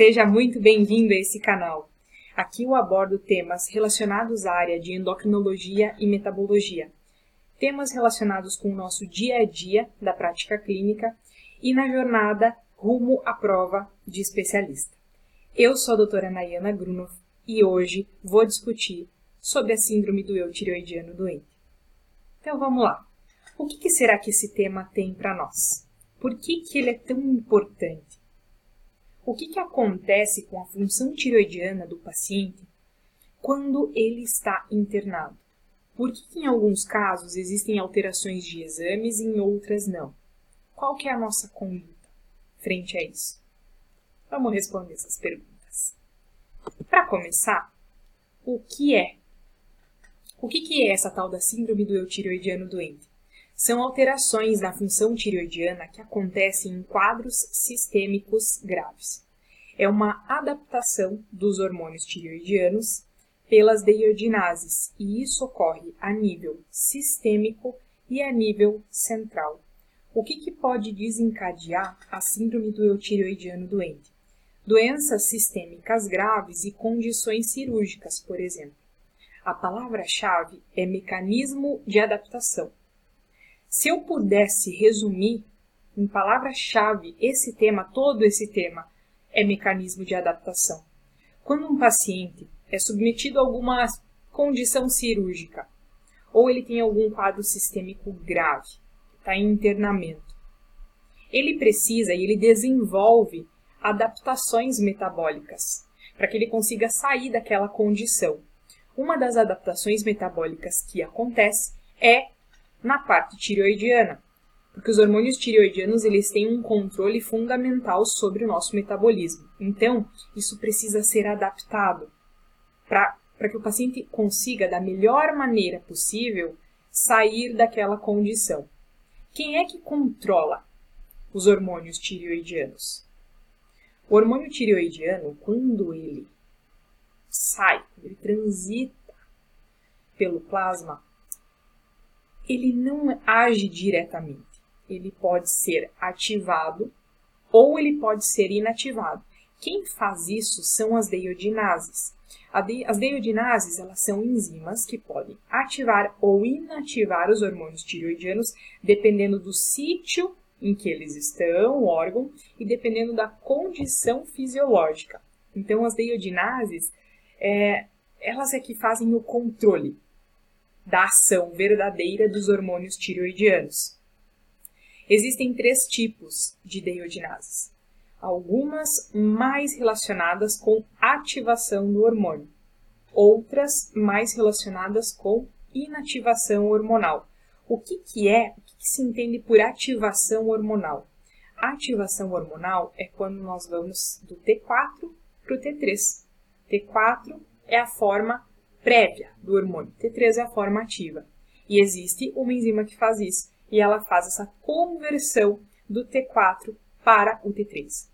Seja muito bem-vindo a esse canal. Aqui eu abordo temas relacionados à área de endocrinologia e metabologia, temas relacionados com o nosso dia a dia da prática clínica e na jornada rumo à prova de especialista. Eu sou a doutora Nayana Grunov e hoje vou discutir sobre a síndrome do eu tireoidiano doente. Então vamos lá. O que, que será que esse tema tem para nós? Por que, que ele é tão importante? O que, que acontece com a função tiroidiana do paciente quando ele está internado? Por que, que em alguns casos existem alterações de exames e em outras não? Qual que é a nossa conduta frente a isso? Vamos responder essas perguntas. Para começar, o que é? O que, que é essa tal da síndrome do eutireoidiano doente? São alterações na função tireoidiana que acontecem em quadros sistêmicos graves. É uma adaptação dos hormônios tireoidianos pelas deiodinases, e isso ocorre a nível sistêmico e a nível central. O que, que pode desencadear a síndrome do eutireoidiano doente? Doenças sistêmicas graves e condições cirúrgicas, por exemplo. A palavra-chave é mecanismo de adaptação. Se eu pudesse resumir em palavra-chave esse tema, todo esse tema, é mecanismo de adaptação. Quando um paciente é submetido a alguma condição cirúrgica ou ele tem algum quadro sistêmico grave, está em internamento, ele precisa e ele desenvolve adaptações metabólicas para que ele consiga sair daquela condição. Uma das adaptações metabólicas que acontece é na parte tireoidiana, porque os hormônios tireoidianos eles têm um controle fundamental sobre o nosso metabolismo. Então, isso precisa ser adaptado para que o paciente consiga, da melhor maneira possível, sair daquela condição. Quem é que controla os hormônios tireoidianos? O hormônio tireoidiano, quando ele sai, ele transita pelo plasma, ele não age diretamente. Ele pode ser ativado ou ele pode ser inativado. Quem faz isso são as deiodinases. As deiodinases elas são enzimas que podem ativar ou inativar os hormônios tireoidianos dependendo do sítio em que eles estão, o órgão, e dependendo da condição fisiológica. Então, as deiodinases, é, elas é que fazem o controle da ação verdadeira dos hormônios tireoidianos. Existem três tipos de deiodinases, algumas mais relacionadas com ativação do hormônio, outras mais relacionadas com inativação hormonal. O que, que é, o que, que se entende por ativação hormonal? Ativação hormonal é quando nós vamos do T4 para o T3. T4 é a forma prévia do hormônio. T3 é a forma ativa. E existe uma enzima que faz isso. E ela faz essa conversão do T4 para o T3.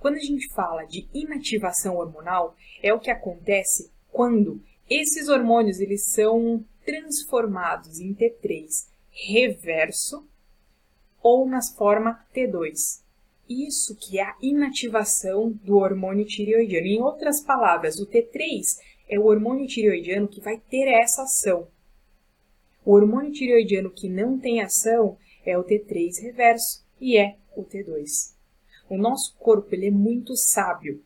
Quando a gente fala de inativação hormonal, é o que acontece quando esses hormônios eles são transformados em T3 reverso ou na forma T2. Isso que é a inativação do hormônio tireoidiano. Em outras palavras, o T3 é o hormônio tireoidiano que vai ter essa ação. O hormônio tireoidiano que não tem ação é o T3 reverso e é o T2. O nosso corpo ele é muito sábio.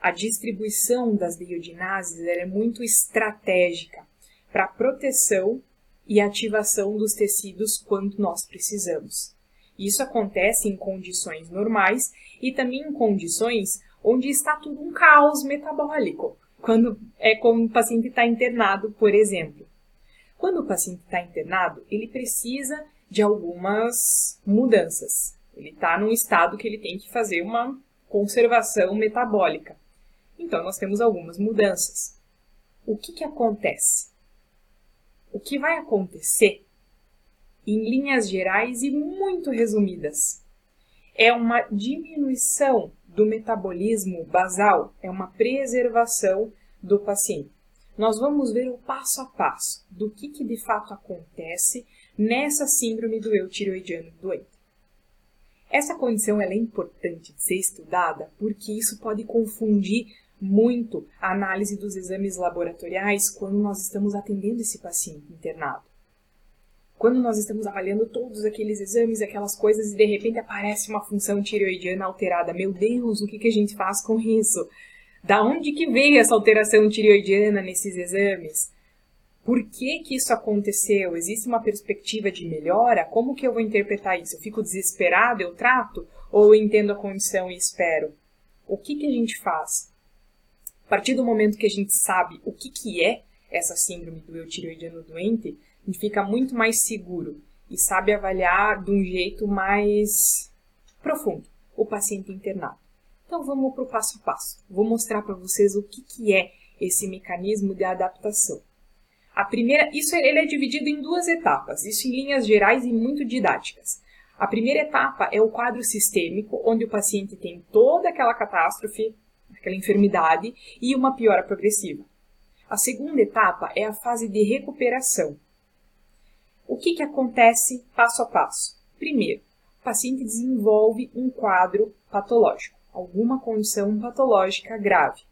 A distribuição das deiodinases é muito estratégica para proteção e ativação dos tecidos quando nós precisamos. Isso acontece em condições normais e também em condições onde está tudo um caos metabólico quando é como o paciente está internado, por exemplo. Quando o paciente está internado, ele precisa de algumas mudanças. Ele está num estado que ele tem que fazer uma conservação metabólica. Então, nós temos algumas mudanças. O que, que acontece? O que vai acontecer, em linhas gerais e muito resumidas, é uma diminuição do metabolismo basal, é uma preservação do paciente. Nós vamos ver o passo a passo do que, que de fato acontece nessa síndrome do eutireoidiano doente. Essa condição é importante de ser estudada porque isso pode confundir muito a análise dos exames laboratoriais quando nós estamos atendendo esse paciente internado. Quando nós estamos avaliando todos aqueles exames, aquelas coisas, e de repente aparece uma função tireoidiana alterada. Meu Deus, o que, que a gente faz com isso? Da onde que veio essa alteração tireoidiana nesses exames? Por que que isso aconteceu? Existe uma perspectiva de melhora? Como que eu vou interpretar isso? Eu fico desesperado, eu trato? Ou eu entendo a condição e espero? O que que a gente faz? A partir do momento que a gente sabe o que, que é essa síndrome do eutiroidiano doente, a gente fica muito mais seguro e sabe avaliar de um jeito mais profundo o paciente internado. Então vamos para o passo a passo. Vou mostrar para vocês o que, que é esse mecanismo de adaptação. A primeira, isso ele é dividido em duas etapas, isso em linhas gerais e muito didáticas. A primeira etapa é o quadro sistêmico, onde o paciente tem toda aquela catástrofe aquela enfermidade, e uma piora progressiva. A segunda etapa é a fase de recuperação. O que, que acontece passo a passo? Primeiro, o paciente desenvolve um quadro patológico, alguma condição patológica grave.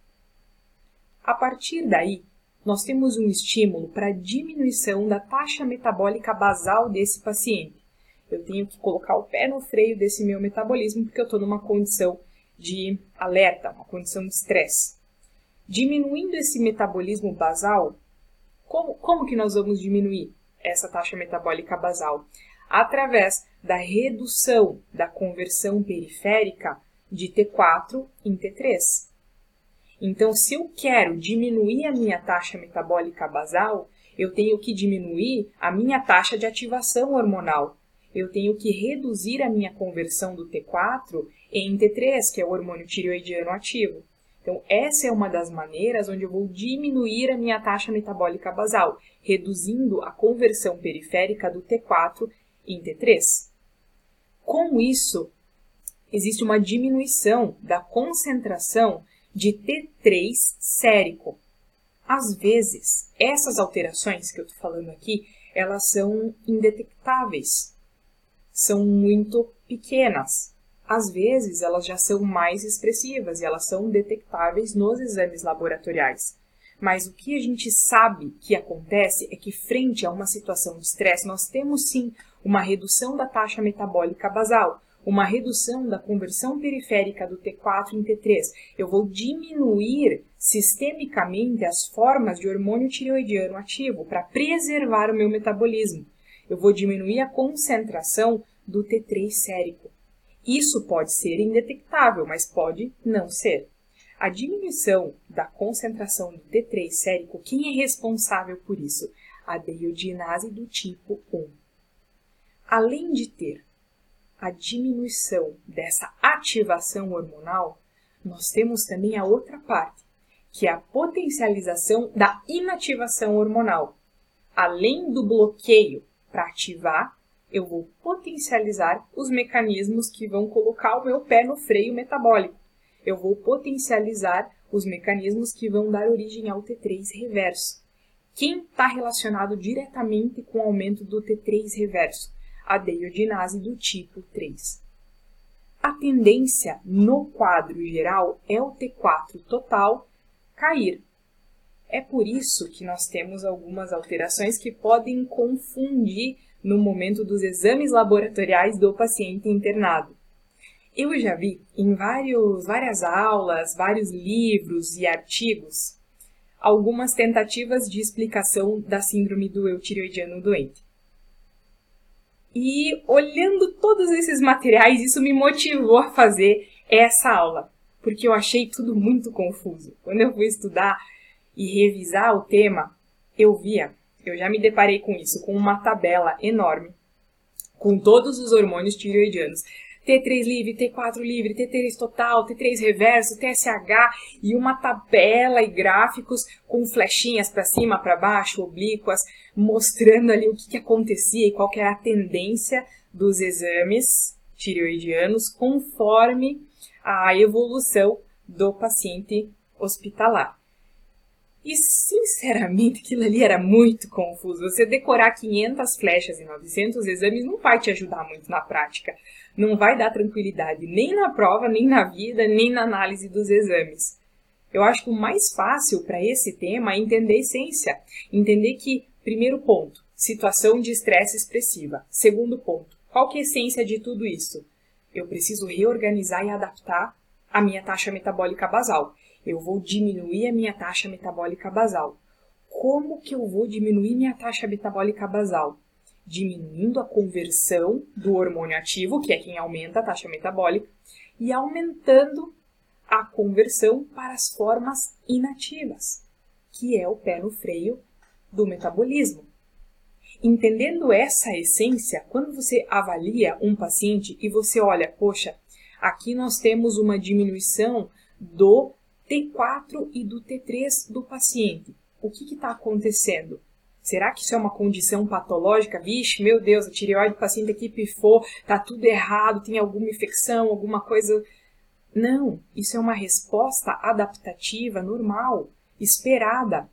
A partir daí, nós temos um estímulo para diminuição da taxa metabólica basal desse paciente. Eu tenho que colocar o pé no freio desse meu metabolismo porque eu estou numa condição de alerta, uma condição de estresse. Diminuindo esse metabolismo basal, como, como que nós vamos diminuir essa taxa metabólica basal? Através da redução da conversão periférica de T4 em T3. Então, se eu quero diminuir a minha taxa metabólica basal, eu tenho que diminuir a minha taxa de ativação hormonal. Eu tenho que reduzir a minha conversão do T4 em T3, que é o hormônio tireoidiano ativo. Então, essa é uma das maneiras onde eu vou diminuir a minha taxa metabólica basal, reduzindo a conversão periférica do T4 em T3. Com isso, existe uma diminuição da concentração de T3 sérico. Às vezes, essas alterações que eu estou falando aqui, elas são indetectáveis, são muito pequenas às vezes elas já são mais expressivas e elas são detectáveis nos exames laboratoriais. Mas o que a gente sabe que acontece é que, frente a uma situação de estresse, nós temos sim uma redução da taxa metabólica basal, uma redução da conversão periférica do T4 em T3. Eu vou diminuir sistemicamente as formas de hormônio tireoidiano ativo para preservar o meu metabolismo. Eu vou diminuir a concentração do T3 sérico. Isso pode ser indetectável, mas pode não ser. A diminuição da concentração do T3 sérico, quem é responsável por isso? A deiodinase do tipo 1. Além de ter a diminuição dessa ativação hormonal, nós temos também a outra parte, que é a potencialização da inativação hormonal. Além do bloqueio para ativar, eu vou potencializar os mecanismos que vão colocar o meu pé no freio metabólico. Eu vou potencializar os mecanismos que vão dar origem ao T3 reverso. Quem está relacionado diretamente com o aumento do T3 reverso? A deiodinase do tipo 3. A tendência no quadro geral é o T4 total cair. É por isso que nós temos algumas alterações que podem confundir no momento dos exames laboratoriais do paciente internado. Eu já vi em vários, várias aulas, vários livros e artigos algumas tentativas de explicação da síndrome do eutiroidiano doente. E olhando todos esses materiais, isso me motivou a fazer essa aula, porque eu achei tudo muito confuso. Quando eu fui estudar e revisar o tema, eu via eu já me deparei com isso, com uma tabela enorme, com todos os hormônios tireoidianos. T3 livre, T4 livre, T3 total, T3 reverso, TSH e uma tabela e gráficos com flechinhas para cima, para baixo, oblíquas, mostrando ali o que, que acontecia e qual era a tendência dos exames tireoidianos conforme a evolução do paciente hospitalar. E, sinceramente, aquilo ali era muito confuso. Você decorar 500 flechas e 900 exames não vai te ajudar muito na prática. Não vai dar tranquilidade nem na prova, nem na vida, nem na análise dos exames. Eu acho que o mais fácil para esse tema é entender a essência. Entender que, primeiro ponto, situação de estresse expressiva. Segundo ponto, qual que é a essência de tudo isso? Eu preciso reorganizar e adaptar a minha taxa metabólica basal eu vou diminuir a minha taxa metabólica basal. Como que eu vou diminuir minha taxa metabólica basal? Diminuindo a conversão do hormônio ativo, que é quem aumenta a taxa metabólica, e aumentando a conversão para as formas inativas, que é o pé no freio do metabolismo. Entendendo essa essência, quando você avalia um paciente e você olha, poxa, aqui nós temos uma diminuição do T4 e do T3 do paciente. O que está acontecendo? Será que isso é uma condição patológica? Vixe, meu Deus, a tireoide do paciente aqui pifou, tá tudo errado, tem alguma infecção, alguma coisa. Não, isso é uma resposta adaptativa normal, esperada.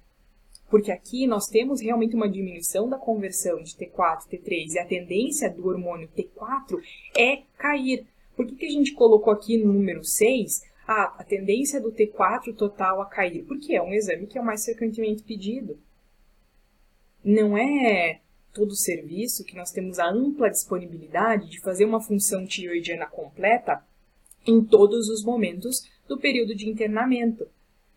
Porque aqui nós temos realmente uma diminuição da conversão de T4 e T3 e a tendência do hormônio T4 é cair. Por que, que a gente colocou aqui no número 6 ah, a tendência do T4 total a cair, porque é um exame que é o mais frequentemente pedido. Não é todo serviço que nós temos a ampla disponibilidade de fazer uma função tiroidiana completa em todos os momentos do período de internamento.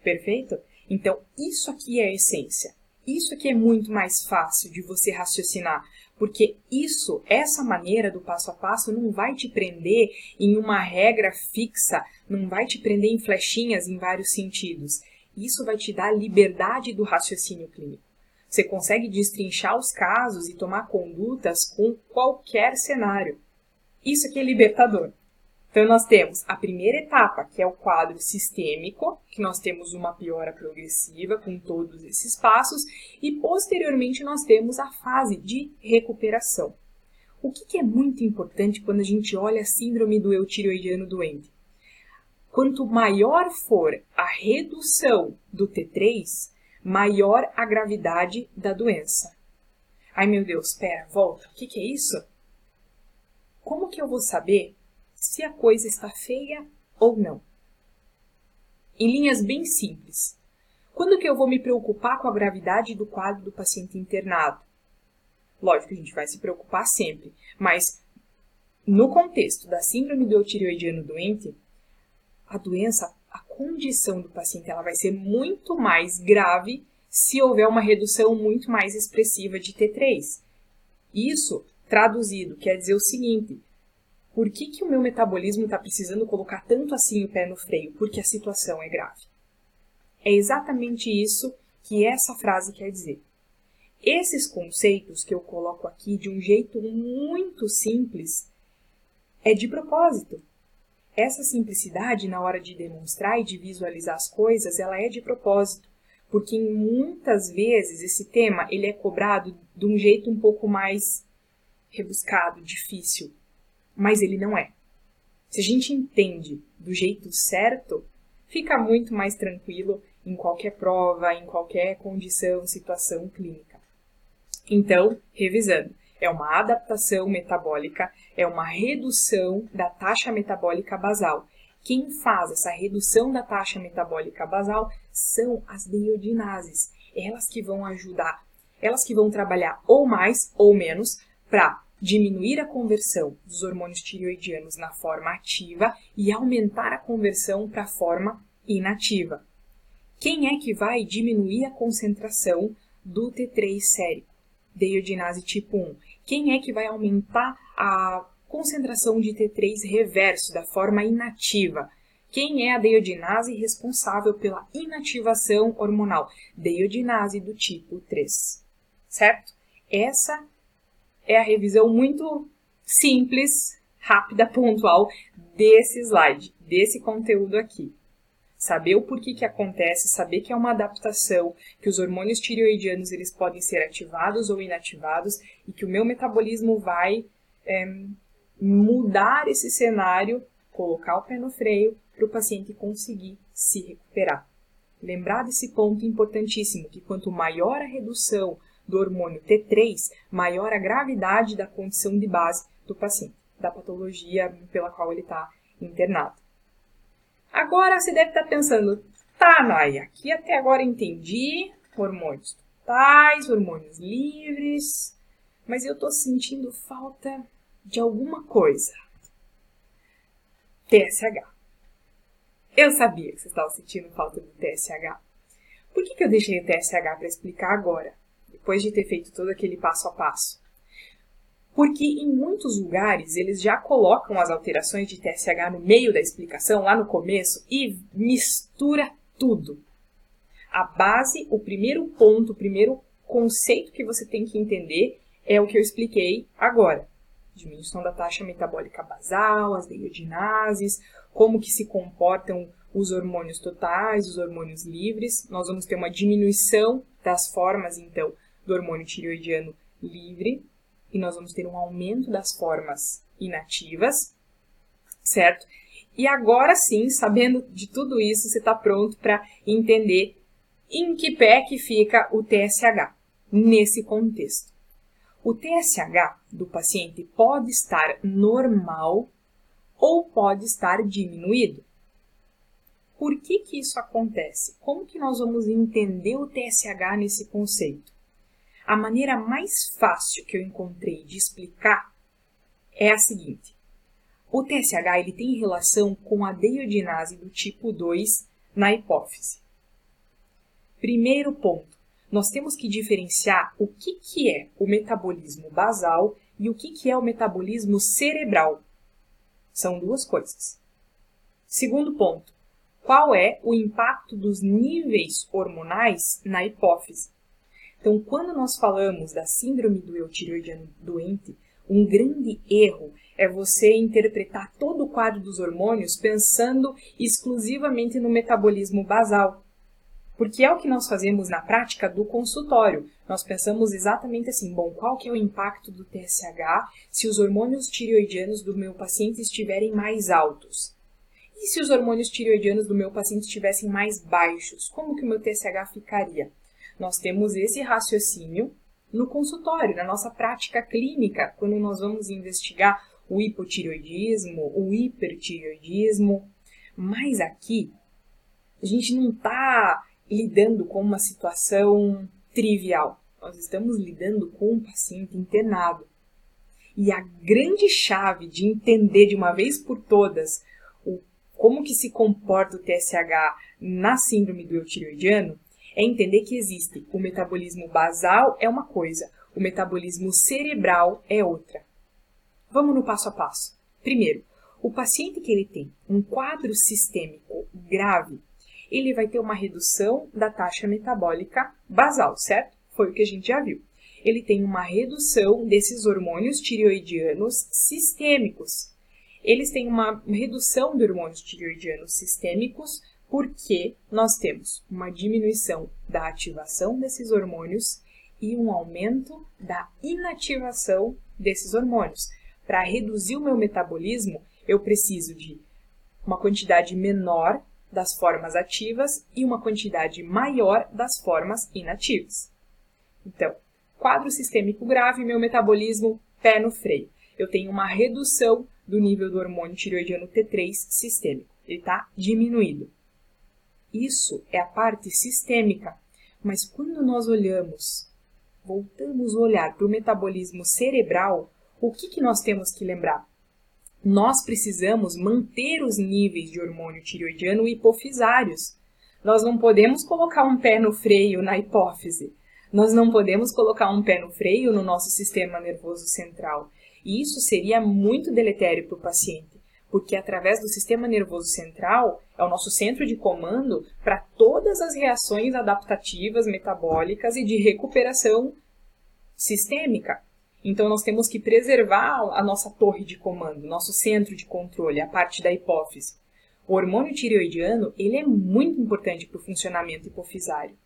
Perfeito? Então, isso aqui é a essência. Isso aqui é muito mais fácil de você raciocinar, porque isso, essa maneira do passo a passo não vai te prender em uma regra fixa, não vai te prender em flechinhas em vários sentidos. Isso vai te dar liberdade do raciocínio clínico. Você consegue destrinchar os casos e tomar condutas com qualquer cenário. Isso aqui é libertador. Então, nós temos a primeira etapa, que é o quadro sistêmico, que nós temos uma piora progressiva com todos esses passos, e posteriormente nós temos a fase de recuperação. O que, que é muito importante quando a gente olha a síndrome do eutiroidiano doente? Quanto maior for a redução do T3, maior a gravidade da doença. Ai meu Deus, pera, volta, o que, que é isso? Como que eu vou saber se a coisa está feia ou não. Em linhas bem simples. Quando que eu vou me preocupar com a gravidade do quadro do paciente internado? Lógico, a gente vai se preocupar sempre, mas no contexto da síndrome do tireoidiano doente, a doença, a condição do paciente, ela vai ser muito mais grave se houver uma redução muito mais expressiva de T3. Isso, traduzido, quer dizer o seguinte: por que, que o meu metabolismo está precisando colocar tanto assim o pé no freio? Porque a situação é grave. É exatamente isso que essa frase quer dizer. Esses conceitos que eu coloco aqui de um jeito muito simples é de propósito. Essa simplicidade na hora de demonstrar e de visualizar as coisas, ela é de propósito, porque muitas vezes esse tema ele é cobrado de um jeito um pouco mais rebuscado, difícil mas ele não é. Se a gente entende do jeito certo, fica muito mais tranquilo em qualquer prova, em qualquer condição, situação clínica. Então, revisando, é uma adaptação metabólica, é uma redução da taxa metabólica basal. Quem faz essa redução da taxa metabólica basal são as deiodinases. Elas que vão ajudar, elas que vão trabalhar ou mais ou menos para diminuir a conversão dos hormônios tireoidianos na forma ativa e aumentar a conversão para a forma inativa. Quem é que vai diminuir a concentração do T3 sérico, deiodinase tipo 1? Quem é que vai aumentar a concentração de T3 reverso da forma inativa? Quem é a deiodinase responsável pela inativação hormonal? Deiodinase do tipo 3. Certo? Essa é a revisão muito simples, rápida, pontual desse slide, desse conteúdo aqui. Saber o porquê que acontece, saber que é uma adaptação, que os hormônios tireoidianos eles podem ser ativados ou inativados e que o meu metabolismo vai é, mudar esse cenário, colocar o pé no freio para o paciente conseguir se recuperar. lembrar desse ponto importantíssimo, que quanto maior a redução do hormônio T3, maior a gravidade da condição de base do paciente, da patologia pela qual ele está internado. Agora você deve estar tá pensando, tá, Naya, aqui até agora entendi hormônios totais, hormônios livres, mas eu estou sentindo falta de alguma coisa. TSH. Eu sabia que você estava sentindo falta do TSH. Por que, que eu deixei o TSH para explicar agora, depois de ter feito todo aquele passo a passo? Porque em muitos lugares eles já colocam as alterações de TSH no meio da explicação, lá no começo, e mistura tudo. A base, o primeiro ponto, o primeiro conceito que você tem que entender é o que eu expliquei agora diminuição da taxa metabólica basal, as deiodinases, como que se comportam os hormônios totais, os hormônios livres. Nós vamos ter uma diminuição das formas, então, do hormônio tireoidiano livre, e nós vamos ter um aumento das formas inativas, certo? E agora sim, sabendo de tudo isso, você está pronto para entender em que pé que fica o TSH nesse contexto. O TSH do paciente pode estar normal ou pode estar diminuído. Por que, que isso acontece? Como que nós vamos entender o TSH nesse conceito? A maneira mais fácil que eu encontrei de explicar é a seguinte. O TSH ele tem relação com a deiodinase do tipo 2 na hipófise. Primeiro ponto nós temos que diferenciar o que, que é o metabolismo basal e o que, que é o metabolismo cerebral. São duas coisas. Segundo ponto, qual é o impacto dos níveis hormonais na hipófise? Então, quando nós falamos da síndrome do eutiroidiano doente, um grande erro é você interpretar todo o quadro dos hormônios pensando exclusivamente no metabolismo basal porque é o que nós fazemos na prática do consultório. Nós pensamos exatamente assim, bom, qual que é o impacto do TSH se os hormônios tireoidianos do meu paciente estiverem mais altos? E se os hormônios tireoidianos do meu paciente estivessem mais baixos? Como que o meu TSH ficaria? Nós temos esse raciocínio no consultório, na nossa prática clínica, quando nós vamos investigar o hipotireoidismo, o hipertireoidismo. Mas aqui, a gente não está lidando com uma situação trivial. Nós estamos lidando com um paciente internado. E a grande chave de entender de uma vez por todas o, como que se comporta o TSH na síndrome do eutiroidiano é entender que existe o metabolismo basal é uma coisa, o metabolismo cerebral é outra. Vamos no passo a passo. Primeiro, o paciente que ele tem um quadro sistêmico grave, ele vai ter uma redução da taxa metabólica basal, certo? Foi o que a gente já viu. Ele tem uma redução desses hormônios tireoidianos sistêmicos. Eles têm uma redução de hormônios tireoidianos sistêmicos porque nós temos uma diminuição da ativação desses hormônios e um aumento da inativação desses hormônios. Para reduzir o meu metabolismo, eu preciso de uma quantidade menor das formas ativas e uma quantidade maior das formas inativas. Então, quadro sistêmico grave, meu metabolismo pé no freio. Eu tenho uma redução do nível do hormônio tireoidiano T3 sistêmico. Ele está diminuído. Isso é a parte sistêmica. Mas quando nós olhamos, voltamos a olhar para o metabolismo cerebral, o que, que nós temos que lembrar? nós precisamos manter os níveis de hormônio tireoidiano hipofisários. Nós não podemos colocar um pé no freio na hipófise. Nós não podemos colocar um pé no freio no nosso sistema nervoso central. E isso seria muito deletério para o paciente, porque através do sistema nervoso central é o nosso centro de comando para todas as reações adaptativas, metabólicas e de recuperação sistêmica. Então, nós temos que preservar a nossa torre de comando, nosso centro de controle, a parte da hipófise. O hormônio tireoidiano ele é muito importante para o funcionamento hipofisário.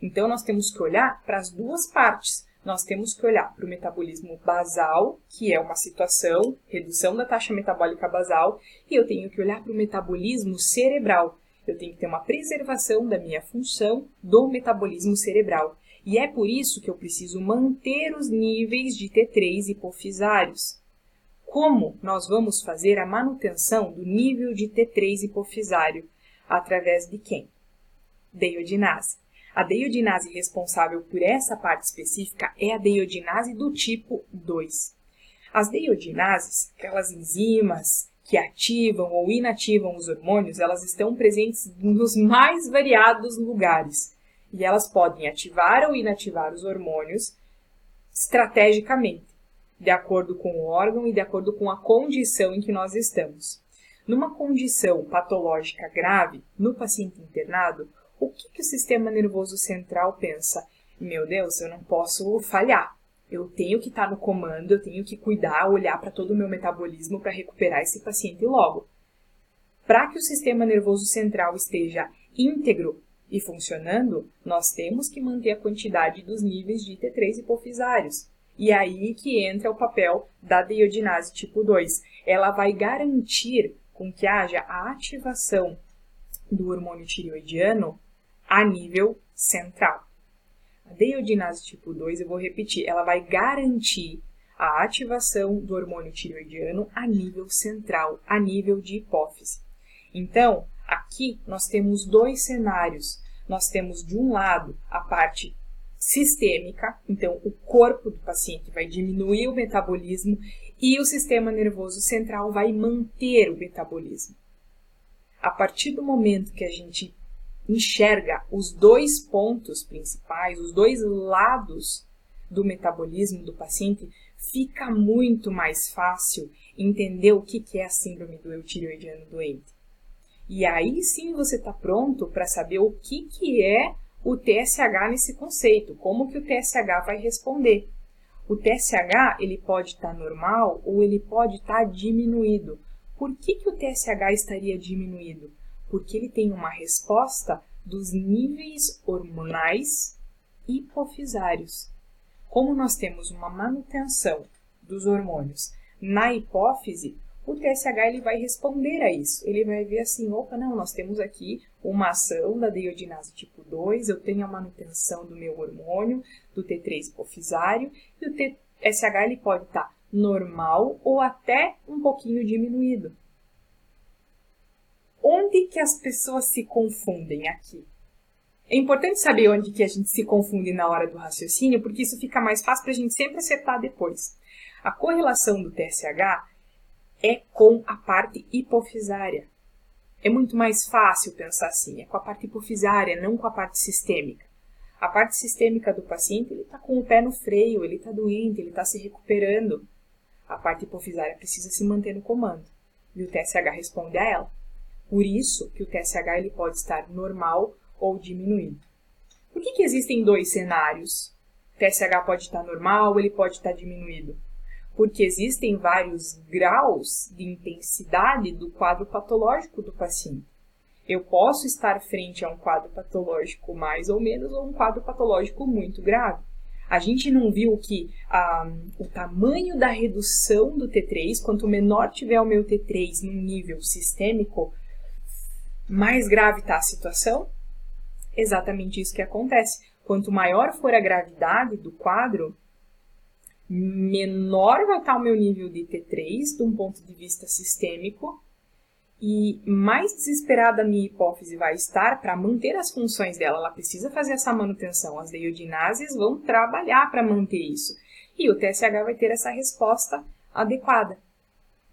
Então, nós temos que olhar para as duas partes. Nós temos que olhar para o metabolismo basal, que é uma situação, redução da taxa metabólica basal, e eu tenho que olhar para o metabolismo cerebral, Eu tenho que ter uma preservação da minha função do metabolismo cerebral. E é por isso que eu preciso manter os níveis de T3 hipofisários. Como nós vamos fazer a manutenção do nível de T3 hipofisário? Através de quem? Deiodinase. A deiodinase responsável por essa parte específica é a deiodinase do tipo 2. As deiodinases, aquelas enzimas que ativam ou inativam os hormônios, elas estão presentes nos mais variados lugares. E elas podem ativar ou inativar os hormônios estrategicamente, de acordo com o órgão e de acordo com a condição em que nós estamos. Numa condição patológica grave, no paciente internado, o que, que o sistema nervoso central pensa? Meu Deus, eu não posso falhar. Eu tenho que estar no comando, eu tenho que cuidar, olhar para todo o meu metabolismo para recuperar esse paciente logo. Para que o sistema nervoso central esteja íntegro e funcionando, nós temos que manter a quantidade dos níveis de T3 hipofisários. E aí que entra o papel da deiodinase tipo 2. Ela vai garantir com que haja a ativação do hormônio tireoidiano a nível central. A deiodinase tipo 2, eu vou repetir, ela vai garantir a ativação do hormônio tireoidiano a nível central, a nível de hipófise. Então, aqui nós temos dois cenários. Nós temos, de um lado, a parte sistêmica, então o corpo do paciente vai diminuir o metabolismo e o sistema nervoso central vai manter o metabolismo. A partir do momento que a gente enxerga os dois pontos principais, os dois lados do metabolismo do paciente, fica muito mais fácil entender o que é a síndrome do eutiroidiano doente. E aí sim você está pronto para saber o que, que é o TSH nesse conceito, como que o TSH vai responder. O TSH ele pode estar tá normal ou ele pode estar tá diminuído. Por que, que o TSH estaria diminuído? Porque ele tem uma resposta dos níveis hormonais hipofisários. Como nós temos uma manutenção dos hormônios na hipófise, o TSH ele vai responder a isso. Ele vai ver assim, opa, não, nós temos aqui uma ação da deiodinase tipo 2, eu tenho a manutenção do meu hormônio, do T3 hipofisário, e o TSH ele pode estar normal ou até um pouquinho diminuído onde que as pessoas se confundem aqui? É importante saber onde que a gente se confunde na hora do raciocínio, porque isso fica mais fácil para a gente sempre acertar depois. A correlação do TSH é com a parte hipofisária. É muito mais fácil pensar assim, é com a parte hipofisária, não com a parte sistêmica. A parte sistêmica do paciente, ele está com o pé no freio, ele está doente, ele está se recuperando. A parte hipofisária precisa se manter no comando. E o TSH responde a ela. Por isso que o TSH ele pode estar normal ou diminuído. Por que, que existem dois cenários? O TSH pode estar normal, ele pode estar diminuído. Porque existem vários graus de intensidade do quadro patológico do paciente. Eu posso estar frente a um quadro patológico mais ou menos ou um quadro patológico muito grave. A gente não viu que ah, o tamanho da redução do T3, quanto menor tiver o meu T3 no nível sistêmico, mais grave está a situação? Exatamente isso que acontece. Quanto maior for a gravidade do quadro, menor vai estar o meu nível de T3, de um ponto de vista sistêmico, e mais desesperada a minha hipófise vai estar para manter as funções dela. Ela precisa fazer essa manutenção. As deiodinases vão trabalhar para manter isso. E o TSH vai ter essa resposta adequada.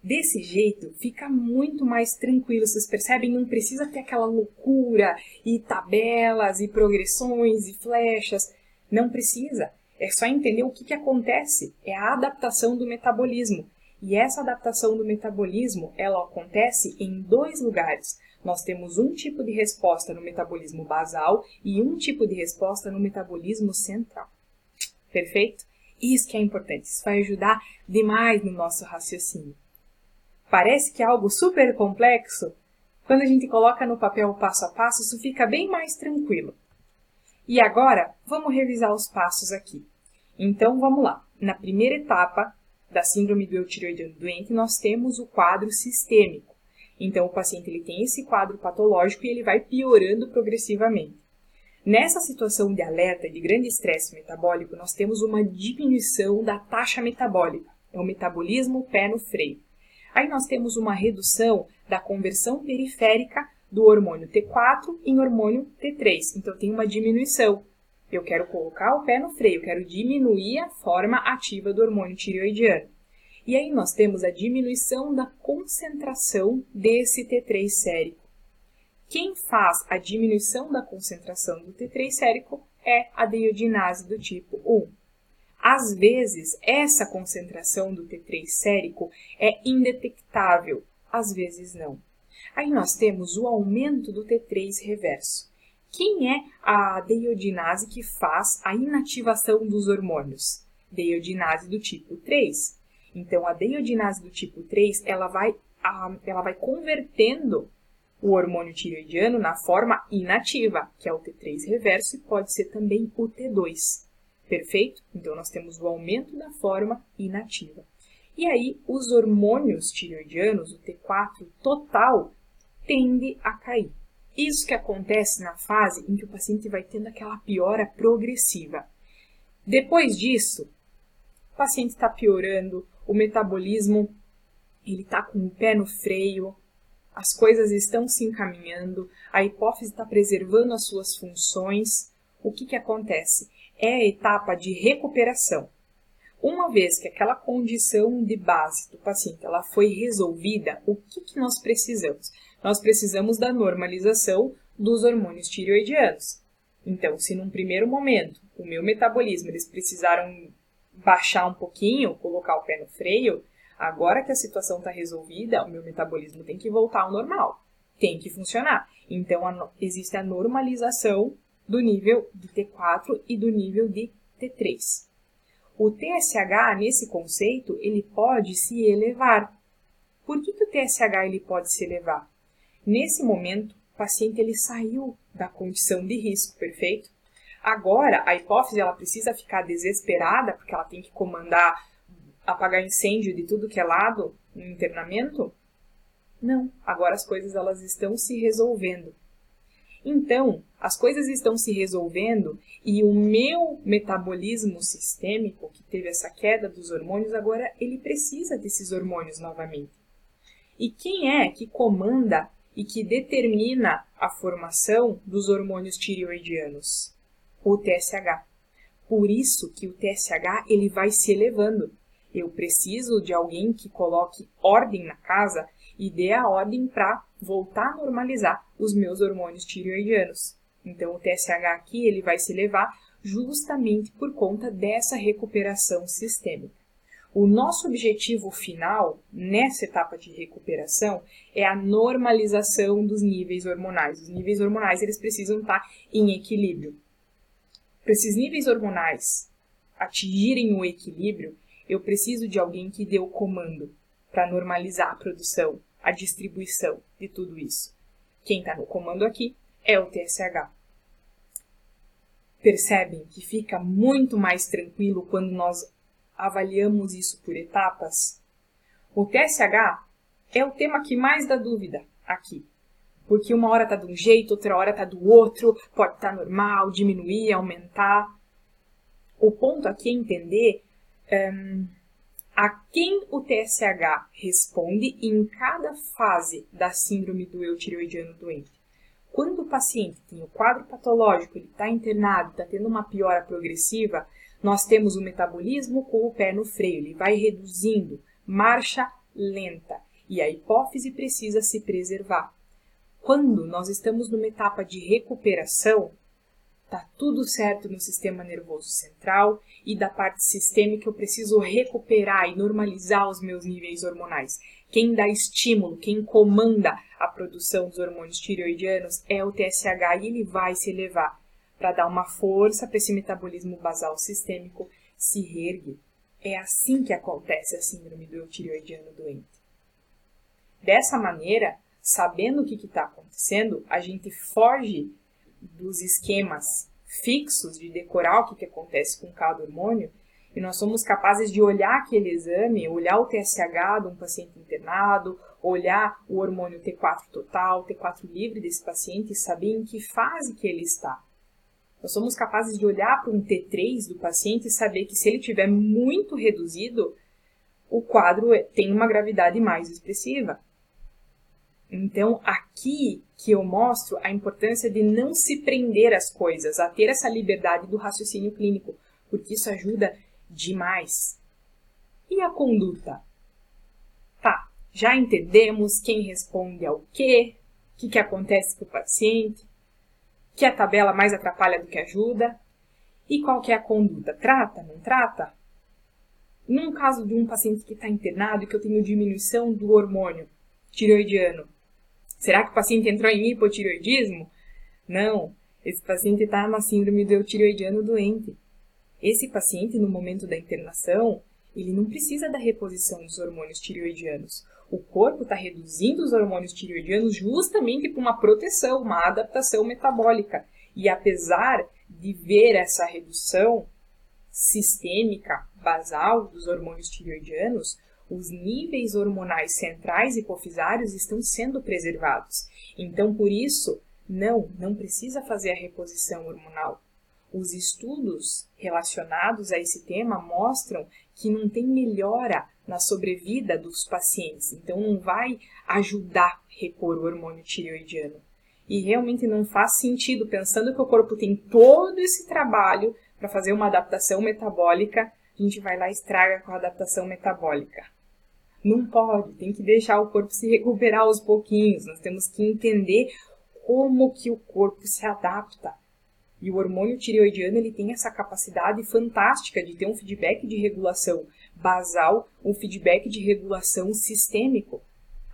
Desse jeito, fica muito mais tranquilo. Vocês percebem? Não precisa ter aquela loucura e tabelas e progressões e flechas. Não precisa. É só entender o que, que acontece. É a adaptação do metabolismo. E essa adaptação do metabolismo, ela acontece em dois lugares. Nós temos um tipo de resposta no metabolismo basal e um tipo de resposta no metabolismo central. Perfeito? Isso que é importante. Isso vai ajudar demais no nosso raciocínio parece que é algo super complexo, quando a gente coloca no papel passo a passo, isso fica bem mais tranquilo. E agora, vamos revisar os passos aqui. Então, vamos lá. Na primeira etapa da síndrome do eutiroidiano doente, nós temos o quadro sistêmico. Então, o paciente ele tem esse quadro patológico e ele vai piorando progressivamente. Nessa situação de alerta de grande estresse metabólico, nós temos uma diminuição da taxa metabólica, é o metabolismo pé no freio. Aí nós temos uma redução da conversão periférica do hormônio T4 em hormônio T3. Então tem uma diminuição. Eu quero colocar o pé no freio, quero diminuir a forma ativa do hormônio tireoidiano. E aí nós temos a diminuição da concentração desse T3 sérico. Quem faz a diminuição da concentração do T3 sérico é a deiodinase do tipo 1. Às vezes, essa concentração do T3 sérico é indetectável, às vezes não. Aí nós temos o aumento do T3 reverso. Quem é a deiodinase que faz a inativação dos hormônios? Deiodinase do tipo 3. Então, a deiodinase do tipo 3, ela vai, ela vai convertendo o hormônio tireoidiano na forma inativa, que é o T3 reverso e pode ser também o T2. Perfeito? Então, nós temos o aumento da forma inativa. E aí, os hormônios tireoidianos, o T4 total, tende a cair. Isso que acontece na fase em que o paciente vai tendo aquela piora progressiva. Depois disso, o paciente está piorando, o metabolismo ele está com o pé no freio, as coisas estão se encaminhando, a hipófise está preservando as suas funções. O que, que acontece? É a etapa de recuperação. Uma vez que aquela condição de base do paciente ela foi resolvida, o que, que nós precisamos? Nós precisamos da normalização dos hormônios tireoidianos. Então, se num primeiro momento o meu metabolismo eles precisaram baixar um pouquinho, colocar o pé no freio, agora que a situação está resolvida, o meu metabolismo tem que voltar ao normal, tem que funcionar. Então, a, existe a normalização do nível de T4 e do nível de T3. O TSH, nesse conceito, ele pode se elevar. Por que, que o TSH ele pode se elevar? Nesse momento, o paciente ele saiu da condição de risco, perfeito? Agora, a hipófise ela precisa ficar desesperada, porque ela tem que comandar apagar incêndio de tudo que é lado no internamento? Não, agora as coisas elas estão se resolvendo. Então, as coisas estão se resolvendo e o meu metabolismo sistêmico, que teve essa queda dos hormônios, agora ele precisa desses hormônios novamente. E quem é que comanda e que determina a formação dos hormônios tireoidianos? O TSH. Por isso que o TSH ele vai se elevando. Eu preciso de alguém que coloque ordem na casa e dê a ordem para voltar a normalizar os meus hormônios tireoidianos. Então, o TSH aqui ele vai se elevar justamente por conta dessa recuperação sistêmica. O nosso objetivo final nessa etapa de recuperação é a normalização dos níveis hormonais. Os níveis hormonais eles precisam estar em equilíbrio. Para esses níveis hormonais atingirem o equilíbrio, eu preciso de alguém que dê o comando para normalizar a produção, a distribuição de tudo isso. Quem está no comando aqui é o TSH. Percebem que fica muito mais tranquilo quando nós avaliamos isso por etapas? O TSH é o tema que mais dá dúvida aqui. Porque uma hora está de um jeito, outra hora está do outro, pode estar tá normal, diminuir, aumentar. O ponto aqui é entender um, a quem o TSH responde em cada fase da síndrome do eutireoidiano doente. Quando o paciente tem o quadro patológico, ele está internado, está tendo uma piora progressiva, nós temos o metabolismo com o pé no freio, ele vai reduzindo, marcha lenta, e a hipófise precisa se preservar. Quando nós estamos numa etapa de recuperação, tá tudo certo no sistema nervoso central e da parte sistêmica eu preciso recuperar e normalizar os meus níveis hormonais. Quem dá estímulo, quem comanda a produção dos hormônios tireoidianos é o TSH e ele vai se elevar para dar uma força para esse metabolismo basal sistêmico se reerguer. É assim que acontece a síndrome do tireoidiano doente. Dessa maneira, sabendo o que está acontecendo, a gente foge dos esquemas fixos de decorar o que, que acontece com cada hormônio, e nós somos capazes de olhar aquele exame, olhar o TSH de um paciente internado, olhar o hormônio T4 total, T4 livre desse paciente e saber em que fase que ele está. Nós somos capazes de olhar para um T3 do paciente e saber que se ele tiver muito reduzido, o quadro é, tem uma gravidade mais expressiva. Então, aqui que eu mostro a importância de não se prender às coisas, a ter essa liberdade do raciocínio clínico, porque isso ajuda demais. E a conduta? Tá, já entendemos quem responde ao quê, o que, que acontece com o paciente, que a tabela mais atrapalha do que ajuda, e qual que é a conduta? Trata, não trata? Num caso de um paciente que está internado e que eu tenho diminuição do hormônio tiroidiano, será que o paciente entrou em hipotiroidismo? Não, esse paciente está na síndrome do tiroidiano doente. Esse paciente, no momento da internação, ele não precisa da reposição dos hormônios tireoidianos. O corpo está reduzindo os hormônios tireoidianos justamente para uma proteção, uma adaptação metabólica. E apesar de ver essa redução sistêmica basal dos hormônios tireoidianos, os níveis hormonais centrais hipofisários estão sendo preservados. Então, por isso, não, não precisa fazer a reposição hormonal. Os estudos relacionados a esse tema mostram que não tem melhora na sobrevida dos pacientes, então não vai ajudar a repor o hormônio tireoidiano. E realmente não faz sentido, pensando que o corpo tem todo esse trabalho para fazer uma adaptação metabólica, a gente vai lá e estraga com a adaptação metabólica. Não pode, tem que deixar o corpo se recuperar aos pouquinhos, nós temos que entender como que o corpo se adapta. E o hormônio tireoidiano ele tem essa capacidade fantástica de ter um feedback de regulação basal, um feedback de regulação sistêmico.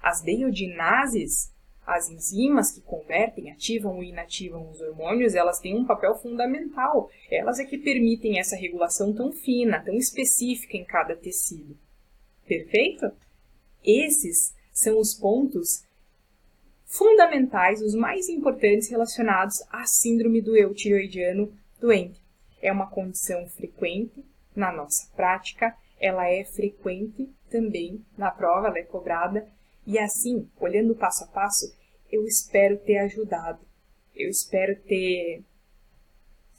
As deiodinases, as enzimas que convertem, ativam ou inativam os hormônios, elas têm um papel fundamental. Elas é que permitem essa regulação tão fina, tão específica em cada tecido. Perfeito? Esses são os pontos fundamentais, os mais importantes relacionados à síndrome do eutiroidiano doente. É uma condição frequente na nossa prática, ela é frequente também na prova, ela é cobrada, e assim, olhando passo a passo, eu espero ter ajudado, eu espero ter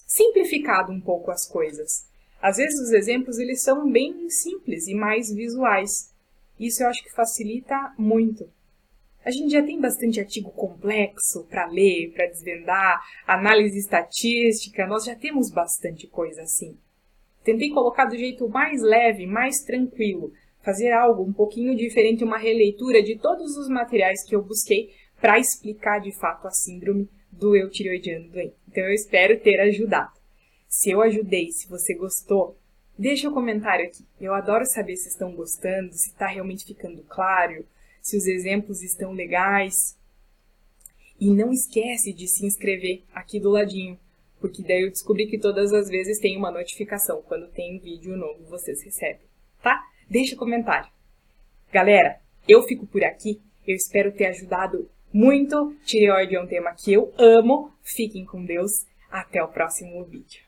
simplificado um pouco as coisas. Às vezes os exemplos eles são bem simples e mais visuais. Isso eu acho que facilita muito. A gente já tem bastante artigo complexo para ler, para desvendar, análise estatística, nós já temos bastante coisa assim. Tentei colocar do jeito mais leve, mais tranquilo, fazer algo um pouquinho diferente, uma releitura de todos os materiais que eu busquei para explicar de fato a síndrome do eutiroidiano doente. Então eu espero ter ajudado. Se eu ajudei, se você gostou, deixa um comentário aqui. Eu adoro saber se estão gostando, se está realmente ficando claro se os exemplos estão legais. E não esquece de se inscrever aqui do ladinho, porque daí eu descobri que todas as vezes tem uma notificação. Quando tem vídeo novo, vocês recebem, tá? Deixa um comentário. Galera, eu fico por aqui. Eu espero ter ajudado muito. Tireoide é um tema que eu amo. Fiquem com Deus. Até o próximo vídeo.